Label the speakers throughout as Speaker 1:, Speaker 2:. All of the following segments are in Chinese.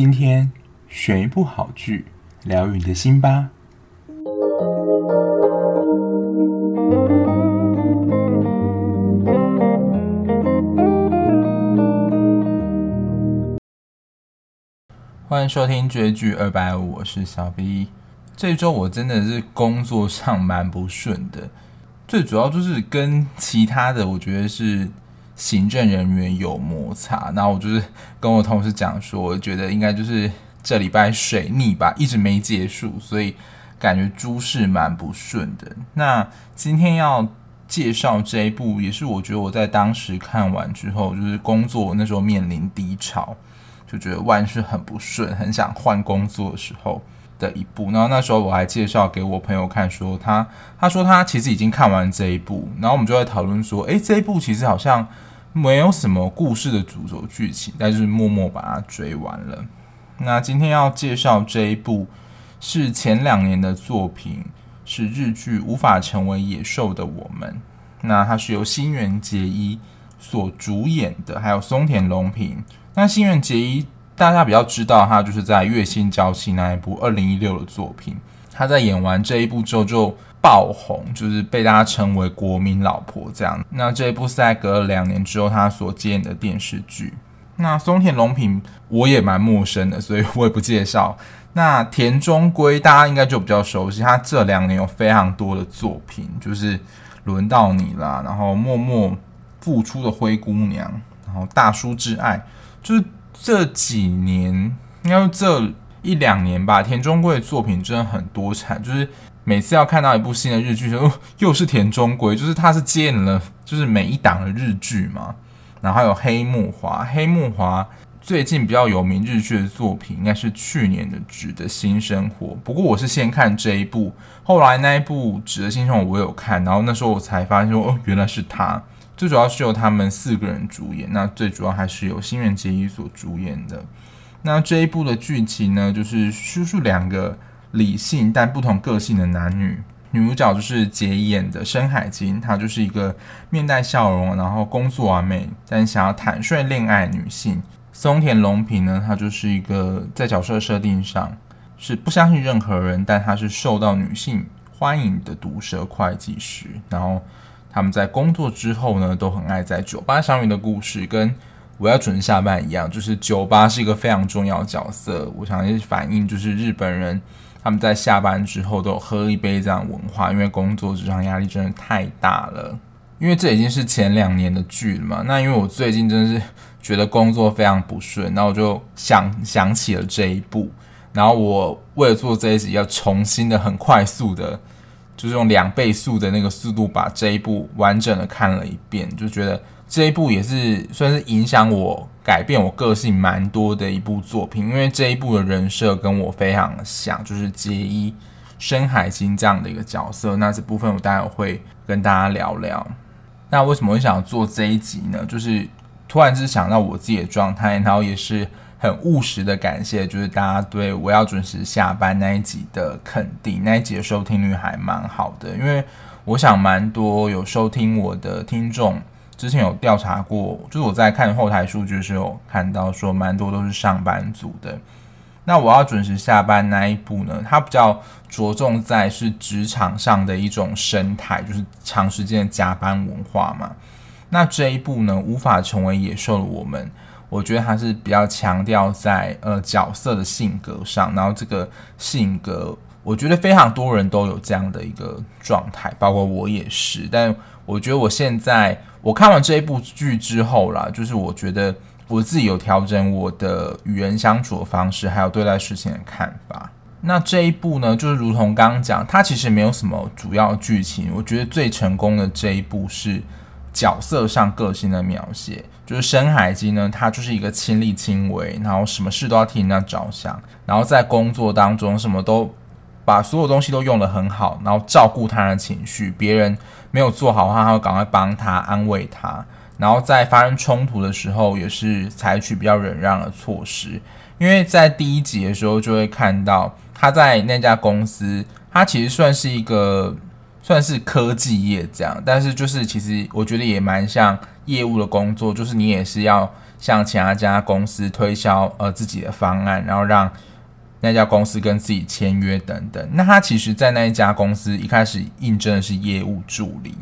Speaker 1: 今天选一部好剧，疗愈你的心吧。欢迎收听追剧二百五，我是小 B。这周我真的是工作上蛮不顺的，最主要就是跟其他的，我觉得是。行政人员有摩擦，那我就是跟我同事讲说，我觉得应该就是这礼拜水逆吧，一直没结束，所以感觉诸事蛮不顺的。那今天要介绍这一部，也是我觉得我在当时看完之后，就是工作那时候面临低潮，就觉得万事很不顺，很想换工作的时候的一部。然后那时候我还介绍给我朋友看说，说他他说他其实已经看完这一部，然后我们就在讨论说，诶，这一部其实好像。没有什么故事的主轴剧情，但是默默把它追完了。那今天要介绍这一部是前两年的作品，是日剧《无法成为野兽的我们》。那它是由新垣结衣所主演的，还有松田龙平。那新垣结衣大家比较知道，他就是在《月薪娇妻》那一部二零一六的作品。他在演完这一部之后就爆红，就是被大家称为国民老婆这样。那这一部是在隔了两年之后他所接演的电视剧。那松田龙平我也蛮陌生的，所以我也不介绍。那田中圭大家应该就比较熟悉，他这两年有非常多的作品，就是轮到你啦，然后默默付出的灰姑娘，然后大叔之爱，就是这几年应该这。一两年吧，田中圭的作品真的很多产，就是每次要看到一部新的日剧，就又是田中圭，就是他是接演了，就是每一档的日剧嘛。然后还有黑木华，黑木华最近比较有名日剧的作品应该是去年的《纸的新生活》，不过我是先看这一部，后来那一部《纸的新生活》我有看，然后那时候我才发现说，哦，原来是他。最主要是由他们四个人主演，那最主要还是由新垣结衣所主演的。那这一部的剧情呢，就是叔叔两个理性但不同个性的男女，女主角就是杰演的深海晶，她就是一个面带笑容，然后工作完美，但想要坦率恋爱女性。松田龙平呢，她就是一个在角色设定上是不相信任何人，但她是受到女性欢迎的毒舌会计师。然后他们在工作之后呢，都很爱在酒吧相遇的故事跟。我要准时下班一样，就是酒吧是一个非常重要的角色。我想也是反映，就是日本人他们在下班之后都喝一杯这样文化，因为工作职场压力真的太大了。因为这已经是前两年的剧了嘛，那因为我最近真的是觉得工作非常不顺，那我就想想起了这一部，然后我为了做这一集，要重新的很快速的，就是用两倍速的那个速度把这一部完整的看了一遍，就觉得。这一部也是算是影响我改变我个性蛮多的一部作品，因为这一部的人设跟我非常像，就是结衣深海晶这样的一个角色。那这部分我待会会跟大家聊聊。那为什么会想做这一集呢？就是突然之想到我自己的状态，然后也是很务实的感谢，就是大家对我要准时下班那一集的肯定，那一集的收听率还蛮好的，因为我想蛮多有收听我的听众。之前有调查过，就是我在看后台数据的时候看到说，蛮多都是上班族的。那我要准时下班那一步呢，它比较着重在是职场上的一种生态，就是长时间的加班文化嘛。那这一步呢，无法成为野兽的我们，我觉得它是比较强调在呃角色的性格上，然后这个性格，我觉得非常多人都有这样的一个状态，包括我也是。但我觉得我现在。我看完这一部剧之后啦，就是我觉得我自己有调整我的与人相处的方式，还有对待事情的看法。那这一部呢，就是如同刚刚讲，它其实没有什么主要剧情。我觉得最成功的这一部是角色上个性的描写。就是深海经呢，他就是一个亲力亲为，然后什么事都要替人家着想，然后在工作当中什么都把所有东西都用得很好，然后照顾他人的情绪，别人。没有做好的话，他会赶快帮他安慰他，然后在发生冲突的时候，也是采取比较忍让的措施。因为在第一集的时候就会看到他在那家公司，他其实算是一个算是科技业这样，但是就是其实我觉得也蛮像业务的工作，就是你也是要向其他家公司推销呃自己的方案，然后让那家公司跟自己签约等等。那他其实，在那一家公司一开始应征的是业务助理，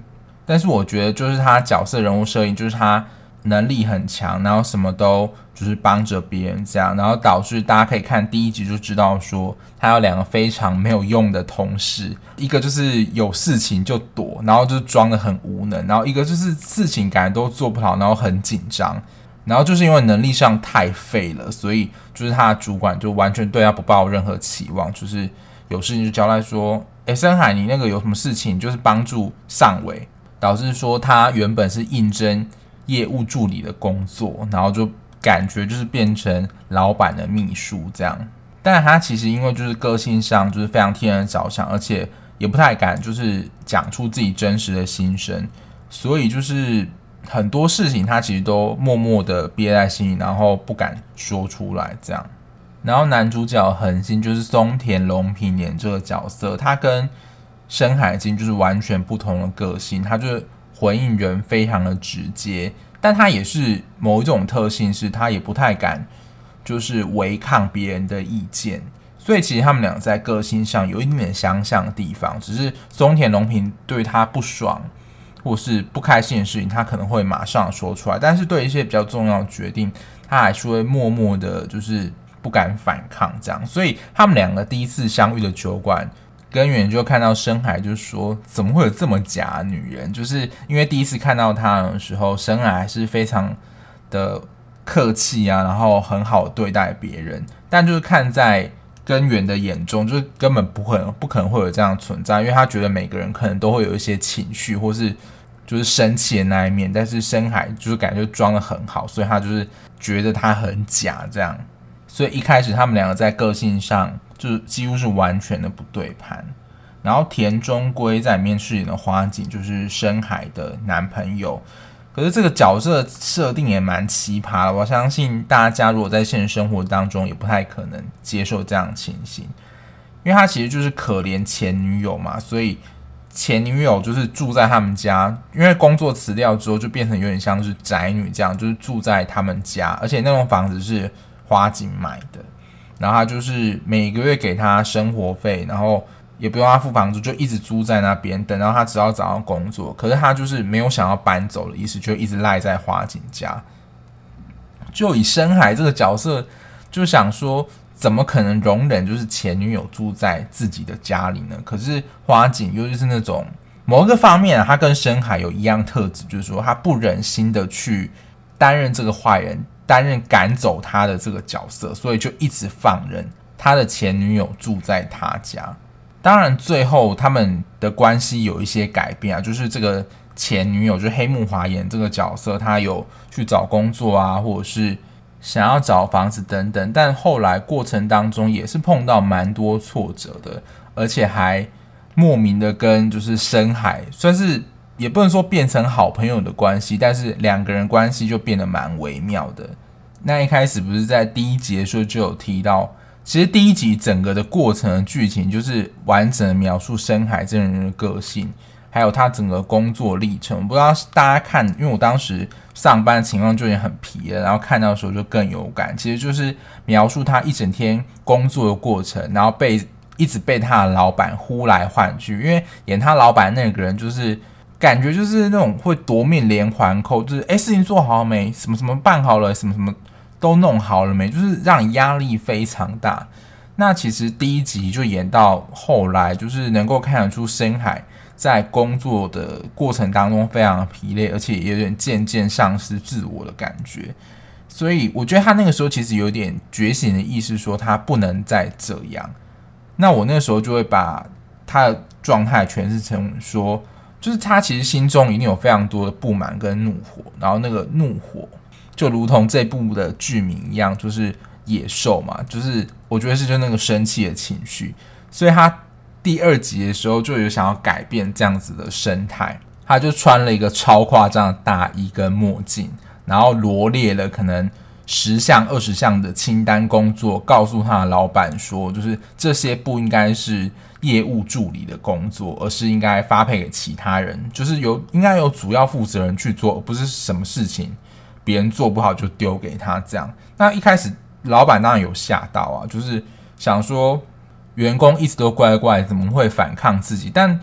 Speaker 1: 但是我觉得就是他角色人物设定，就是他能力很强，然后什么都。就是帮着别人这样，然后导致大家可以看第一集就知道说，他有两个非常没有用的同事，一个就是有事情就躲，然后就装得很无能，然后一个就是事情感觉都做不好，然后很紧张，然后就是因为能力上太废了，所以就是他的主管就完全对他不抱任何期望，就是有事情就交代说，诶，深海你那个有什么事情，就是帮助上尾，导致说他原本是应征业务助理的工作，然后就。感觉就是变成老板的秘书这样，但他其实因为就是个性上就是非常替人着想，而且也不太敢就是讲出自己真实的心声，所以就是很多事情他其实都默默的憋在心里，然后不敢说出来这样。然后男主角恒星就是松田龙平演这个角色，他跟深海晶就是完全不同的个性，他就是回应人非常的直接。但他也是某一种特性，是他也不太敢，就是违抗别人的意见。所以其实他们俩在个性上有一点点相像的地方，只是松田龙平对他不爽或是不开心的事情，他可能会马上说出来。但是对一些比较重要的决定，他还是会默默的，就是不敢反抗这样。所以他们两个第一次相遇的酒馆。根源就看到深海，就是说怎么会有这么假女人？就是因为第一次看到她的时候，深海还是非常的客气啊，然后很好对待别人。但就是看在根源的眼中，就是根本不可能不可能会有这样存在，因为他觉得每个人可能都会有一些情绪，或是就是生气的那一面。但是深海就是感觉装得很好，所以他就是觉得他很假这样。所以一开始他们两个在个性上。就是几乎是完全的不对盘，然后田中圭在里面饰演的花井就是深海的男朋友，可是这个角色设定也蛮奇葩的，我相信大家如果在现实生活当中也不太可能接受这样的情形，因为他其实就是可怜前女友嘛，所以前女友就是住在他们家，因为工作辞掉之后就变成有点像是宅女这样，就是住在他们家，而且那栋房子是花井买的。然后他就是每个月给他生活费，然后也不用他付房租，就一直租在那边，等到他直到找到工作。可是他就是没有想要搬走的意思，就一直赖在花井家。就以深海这个角色，就想说，怎么可能容忍就是前女友住在自己的家里呢？可是花井又就是那种某一个方面啊，他跟深海有一样特质，就是说他不忍心的去担任这个坏人。担任赶走他的这个角色，所以就一直放任他的前女友住在他家。当然，最后他们的关系有一些改变啊，就是这个前女友，就是黑木华演这个角色，他有去找工作啊，或者是想要找房子等等。但后来过程当中也是碰到蛮多挫折的，而且还莫名的跟就是深海算是。也不能说变成好朋友的关系，但是两个人关系就变得蛮微妙的。那一开始不是在第一集的时候就有提到，其实第一集整个的过程的剧情就是完整的描述深海这个人的个性，还有他整个工作历程。我不知道大家看，因为我当时上班的情况就已经很疲了，然后看到的时候就更有感。其实就是描述他一整天工作的过程，然后被一直被他的老板呼来唤去，因为演他老板那个人就是。感觉就是那种会夺命连环扣，就是诶，事情做好了没？什么什么办好了？什么什么都弄好了没？就是让你压力非常大。那其实第一集就演到后来，就是能够看得出深海在工作的过程当中非常疲累，而且也有点渐渐丧失自我的感觉。所以我觉得他那个时候其实有点觉醒的意思，说他不能再这样。那我那个时候就会把他的状态诠释成说。就是他其实心中一定有非常多的不满跟怒火，然后那个怒火就如同这部的剧名一样，就是野兽嘛，就是我觉得是就那个生气的情绪，所以他第二集的时候就有想要改变这样子的生态，他就穿了一个超夸张的大衣跟墨镜，然后罗列了可能十项二十项的清单工作，告诉他的老板说，就是这些不应该是。业务助理的工作，而是应该发配给其他人，就是由应该由主要负责人去做，而不是什么事情别人做不好就丢给他这样。那一开始老板当然有吓到啊，就是想说员工一直都乖乖，怎么会反抗自己？但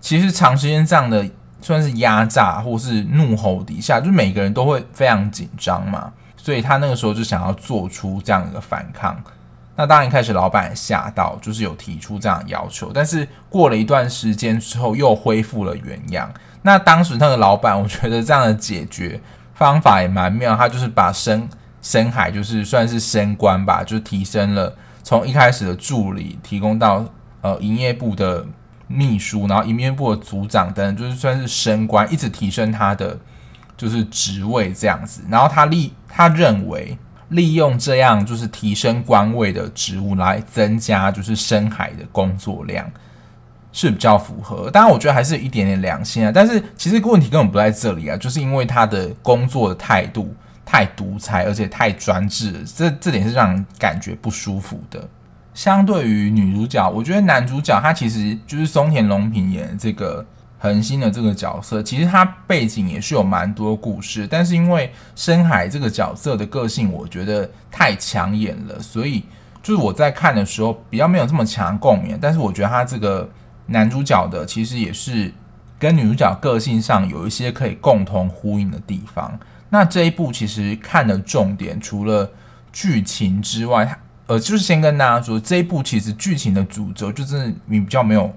Speaker 1: 其实长时间这样的算是压榨或是怒吼底下，就每个人都会非常紧张嘛，所以他那个时候就想要做出这样一个反抗。那当然一开始老板吓到，就是有提出这样的要求，但是过了一段时间之后又恢复了原样。那当时那个老板，我觉得这样的解决方法也蛮妙，他就是把深深海就是算是升官吧，就提升了从一开始的助理提供到呃营业部的秘书，然后营业部的组长等等，就是算是升官，一直提升他的就是职位这样子。然后他利他认为利用这样就是提升官位的职务来增加就是深海的工作量。是比较符合，当然我觉得还是一点点良心啊。但是其实问题根本不在这里啊，就是因为他的工作的态度太独裁，而且太专制，这这点是让人感觉不舒服的。相对于女主角，我觉得男主角他其实就是松田龙平演的这个恒星的这个角色，其实他背景也是有蛮多故事，但是因为深海这个角色的个性，我觉得太抢眼了，所以就是我在看的时候比较没有这么强共鸣。但是我觉得他这个。男主角的其实也是跟女主角个性上有一些可以共同呼应的地方。那这一部其实看的重点除了剧情之外，呃，就是先跟大家说，这一部其实剧情的主轴就是你比较没有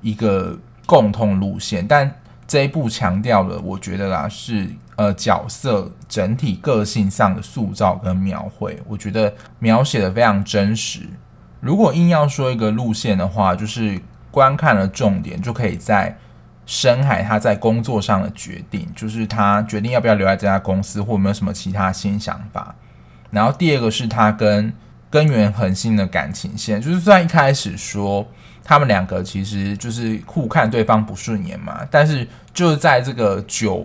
Speaker 1: 一个共同路线，但这一部强调了，我觉得啦是呃角色整体个性上的塑造跟描绘，我觉得描写的非常真实。如果硬要说一个路线的话，就是。观看的重点就可以在深海他在工作上的决定，就是他决定要不要留在这家公司，或有没有什么其他新想法。然后第二个是他跟根源恒星的感情线，就是虽然一开始说他们两个其实就是互看对方不顺眼嘛，但是就在这个酒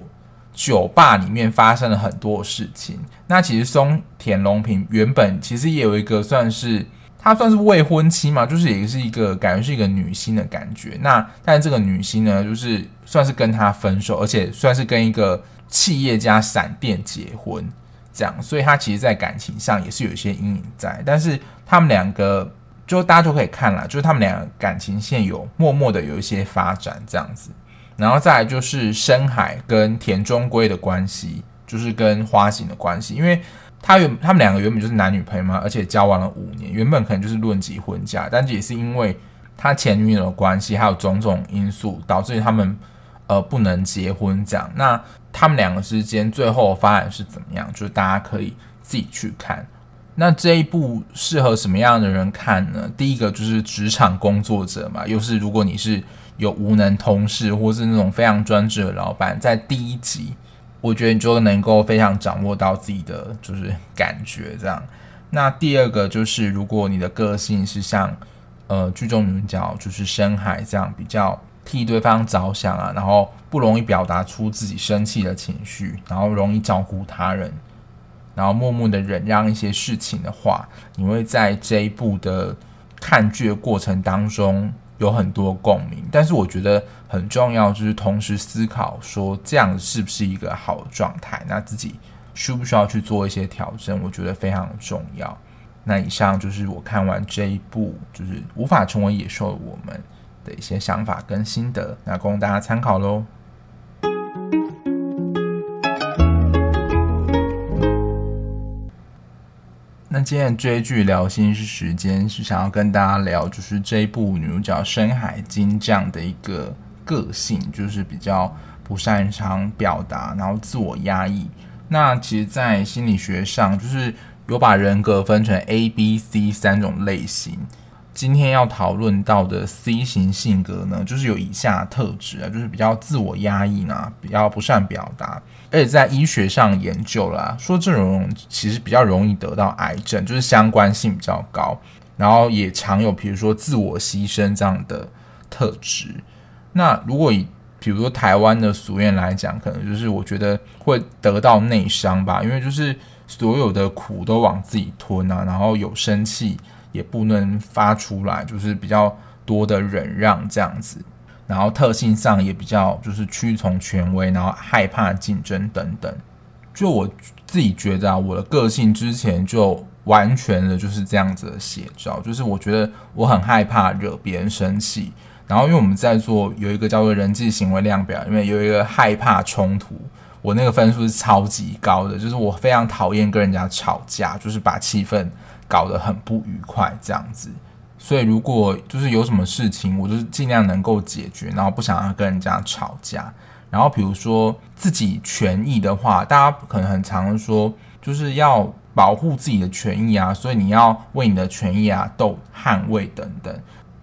Speaker 1: 酒吧里面发生了很多事情。那其实松田龙平原本其实也有一个算是。她算是未婚妻嘛，就是也是一个感觉是一个女星的感觉。那但是这个女星呢，就是算是跟他分手，而且算是跟一个企业家闪电结婚这样，所以她其实，在感情上也是有一些阴影在。但是他们两个，就大家就可以看了，就是他们两个感情线有默默的有一些发展这样子。然后再来就是深海跟田中圭的关系，就是跟花形的关系，因为。他原他们两个原本就是男女朋友嘛，而且交往了五年，原本可能就是论及婚嫁，但也是因为他前女友的关系，还有种种因素，导致他们呃不能结婚这样。那他们两个之间最后发展是怎么样？就是大家可以自己去看。那这一部适合什么样的人看呢？第一个就是职场工作者嘛，又是如果你是有无能同事，或是那种非常专制的老板，在第一集。我觉得你就能够非常掌握到自己的就是感觉这样。那第二个就是，如果你的个性是像呃剧中女主角就是深海这样，比较替对方着想啊，然后不容易表达出自己生气的情绪，然后容易照顾他人，然后默默的忍让一些事情的话，你会在这一步的看剧的过程当中。有很多共鸣，但是我觉得很重要，就是同时思考说这样是不是一个好状态，那自己需不需要去做一些调整，我觉得非常重要。那以上就是我看完这一部就是无法成为野兽的我们的一些想法跟心得，那供大家参考喽。那今天追剧聊心事时间是想要跟大家聊，就是这一部女主角深海经这样的一个个性，就是比较不擅长表达，然后自我压抑。那其实，在心理学上，就是有把人格分成 A、B、C 三种类型。今天要讨论到的 C 型性格呢，就是有以下特质啊，就是比较自我压抑呢，比较不善表达。而且在医学上研究啦，说这种其实比较容易得到癌症，就是相关性比较高。然后也常有比如说自我牺牲这样的特质。那如果以比如说台湾的俗谚来讲，可能就是我觉得会得到内伤吧，因为就是所有的苦都往自己吞啊，然后有生气也不能发出来，就是比较多的忍让这样子。然后特性上也比较就是屈从权威，然后害怕竞争等等。就我自己觉得啊，我的个性之前就完全的就是这样子的写照，就是我觉得我很害怕惹别人生气。然后因为我们在做有一个叫做人际行为量表，因为有一个害怕冲突，我那个分数是超级高的，就是我非常讨厌跟人家吵架，就是把气氛搞得很不愉快这样子。所以如果就是有什么事情，我就是尽量能够解决，然后不想要跟人家吵架。然后比如说自己权益的话，大家可能很常说，就是要保护自己的权益啊，所以你要为你的权益啊斗捍卫等等。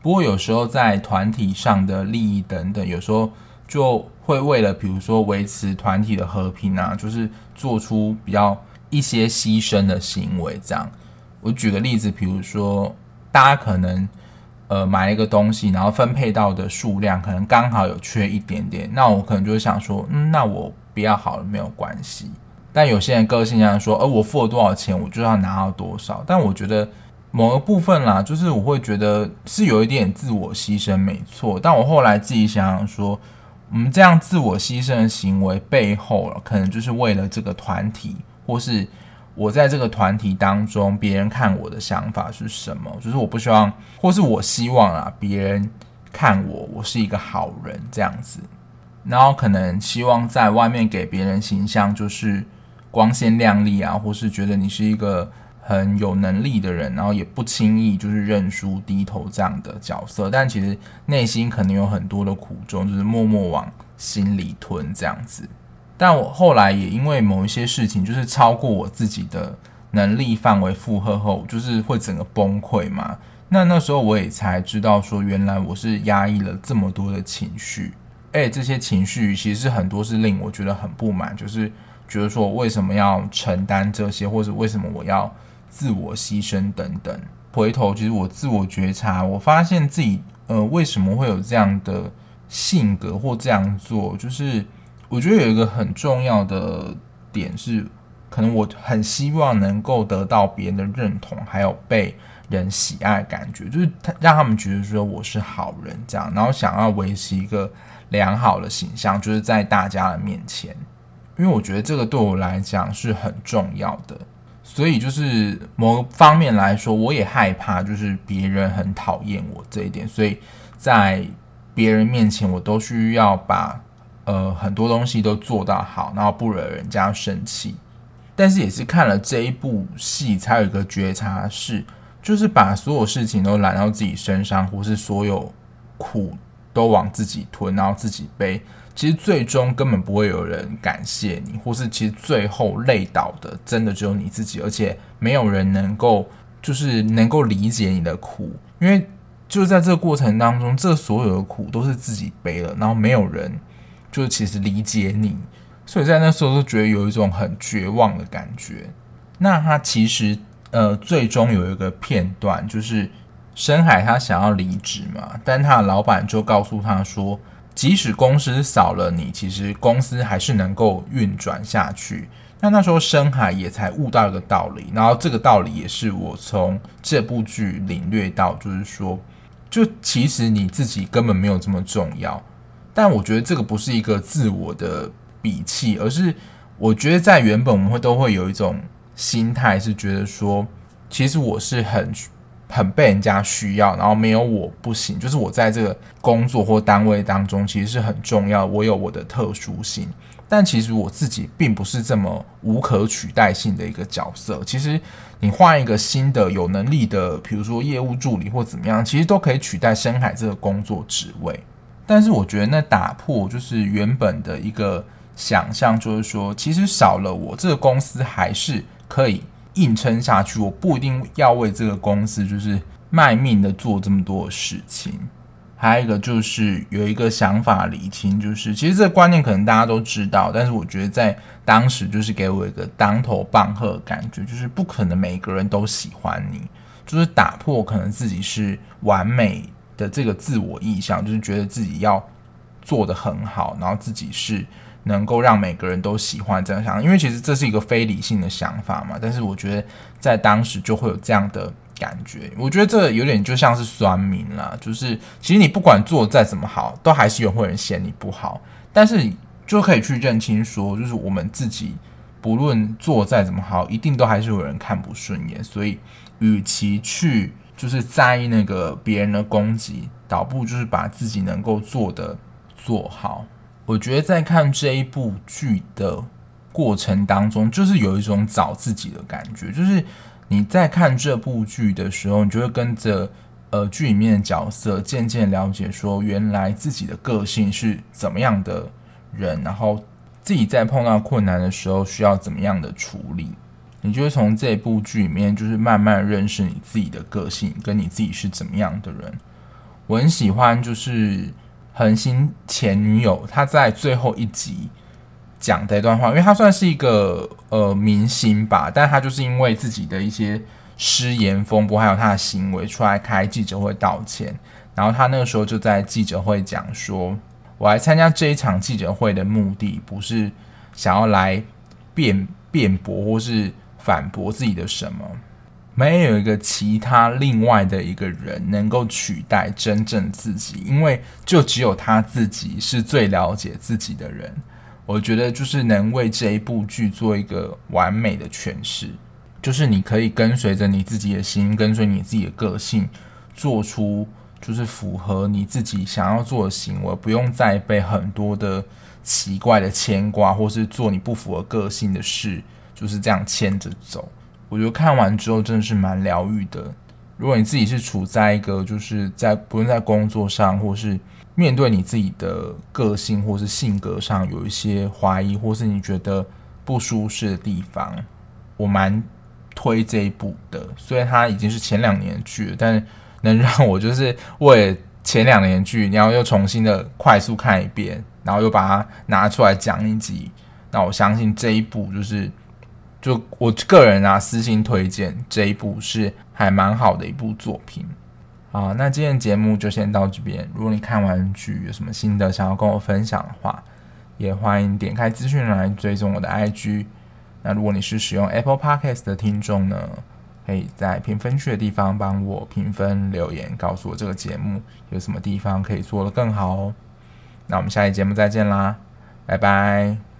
Speaker 1: 不过有时候在团体上的利益等等，有时候就会为了比如说维持团体的和平啊，就是做出比较一些牺牲的行为。这样，我举个例子，比如说大家可能。呃，买一个东西，然后分配到的数量可能刚好有缺一点点，那我可能就会想说，嗯，那我不要好了，没有关系。但有些人个性上说，呃，我付了多少钱，我就要拿到多少。但我觉得某个部分啦，就是我会觉得是有一点自我牺牲，没错。但我后来自己想想说，我们这样自我牺牲的行为背后，可能就是为了这个团体，或是。我在这个团体当中，别人看我的想法是什么？就是我不希望，或是我希望啊，别人看我，我是一个好人这样子。然后可能希望在外面给别人形象就是光鲜亮丽啊，或是觉得你是一个很有能力的人，然后也不轻易就是认输低头这样的角色。但其实内心可能有很多的苦衷，就是默默往心里吞这样子。但我后来也因为某一些事情，就是超过我自己的能力范围负荷后，就是会整个崩溃嘛。那那时候我也才知道说，原来我是压抑了这么多的情绪，哎，这些情绪其实很多是令我觉得很不满，就是觉得说为什么要承担这些，或者为什么我要自我牺牲等等。回头其实我自我觉察，我发现自己呃为什么会有这样的性格或这样做，就是。我觉得有一个很重要的点是，可能我很希望能够得到别人的认同，还有被人喜爱的感觉，就是他让他们觉得说我是好人这样，然后想要维持一个良好的形象，就是在大家的面前，因为我觉得这个对我来讲是很重要的，所以就是某方面来说，我也害怕就是别人很讨厌我这一点，所以在别人面前我都需要把。呃，很多东西都做到好，然后不惹人家生气。但是也是看了这一部戏，才有一个觉察是，就是把所有事情都揽到自己身上，或是所有苦都往自己吞，然后自己背。其实最终根本不会有人感谢你，或是其实最后累倒的，真的只有你自己，而且没有人能够就是能够理解你的苦，因为就在这个过程当中，这所有的苦都是自己背了，然后没有人。就其实理解你，所以在那时候就觉得有一种很绝望的感觉。那他其实呃最终有一个片段，就是深海他想要离职嘛，但他的老板就告诉他说，即使公司少了你，其实公司还是能够运转下去。那那时候深海也才悟到一个道理，然后这个道理也是我从这部剧领略到，就是说，就其实你自己根本没有这么重要。但我觉得这个不是一个自我的鄙弃，而是我觉得在原本我们会都会有一种心态，是觉得说，其实我是很很被人家需要，然后没有我不行。就是我在这个工作或单位当中，其实是很重要，我有我的特殊性。但其实我自己并不是这么无可取代性的一个角色。其实你换一个新的有能力的，比如说业务助理或怎么样，其实都可以取代深海这个工作职位。但是我觉得那打破就是原本的一个想象，就是说，其实少了我这个公司还是可以硬撑下去。我不一定要为这个公司就是卖命的做这么多事情。还有一个就是有一个想法厘清，就是其实这个观念可能大家都知道，但是我觉得在当时就是给我一个当头棒喝的感觉，就是不可能每个人都喜欢你，就是打破可能自己是完美的这个自我意向，就是觉得自己要做得很好，然后自己是能够让每个人都喜欢这样想，因为其实这是一个非理性的想法嘛。但是我觉得在当时就会有这样的感觉，我觉得这有点就像是酸民啦，就是其实你不管做再怎么好，都还是有会人嫌你不好，但是就可以去认清说，就是我们自己不论做再怎么好，一定都还是有人看不顺眼。所以，与其去就是在意那个别人的攻击，倒不就是把自己能够做的做好。我觉得在看这一部剧的过程当中，就是有一种找自己的感觉。就是你在看这部剧的时候，你就会跟着呃剧里面的角色渐渐了解，说原来自己的个性是怎么样的人，然后。自己在碰到困难的时候需要怎么样的处理？你就会从这部剧里面，就是慢慢认识你自己的个性，跟你自己是怎么样的人。我很喜欢就是恒星前女友她在最后一集讲的一段话，因为她算是一个呃明星吧，但她就是因为自己的一些失言风波，还有她的行为出来开记者会道歉，然后她那个时候就在记者会讲说。我来参加这一场记者会的目的，不是想要来辩辩驳或是反驳自己的什么。没有一个其他另外的一个人能够取代真正自己，因为就只有他自己是最了解自己的人。我觉得就是能为这一部剧做一个完美的诠释，就是你可以跟随着你自己的心，跟随你自己的个性，做出。就是符合你自己想要做的行为，不用再被很多的奇怪的牵挂，或是做你不符合个性的事，就是这样牵着走。我觉得看完之后真的是蛮疗愈的。如果你自己是处在一个就是在不论在工作上，或是面对你自己的个性或是性格上有一些怀疑，或是你觉得不舒适的地方，我蛮推这一部的。虽然它已经是前两年剧，但是。能让我就是为前两年剧，然后又重新的快速看一遍，然后又把它拿出来讲一集。那我相信这一部就是，就我个人啊私心推荐这一部是还蛮好的一部作品。好，那今天节目就先到这边。如果你看完剧有什么心得想要跟我分享的话，也欢迎点开资讯来追踪我的 IG。那如果你是使用 Apple Podcast 的听众呢，可以在评分区的地方帮我评分留言，告诉我这个节目有什么地方可以做得更好哦。那我们下期节目再见啦，拜拜。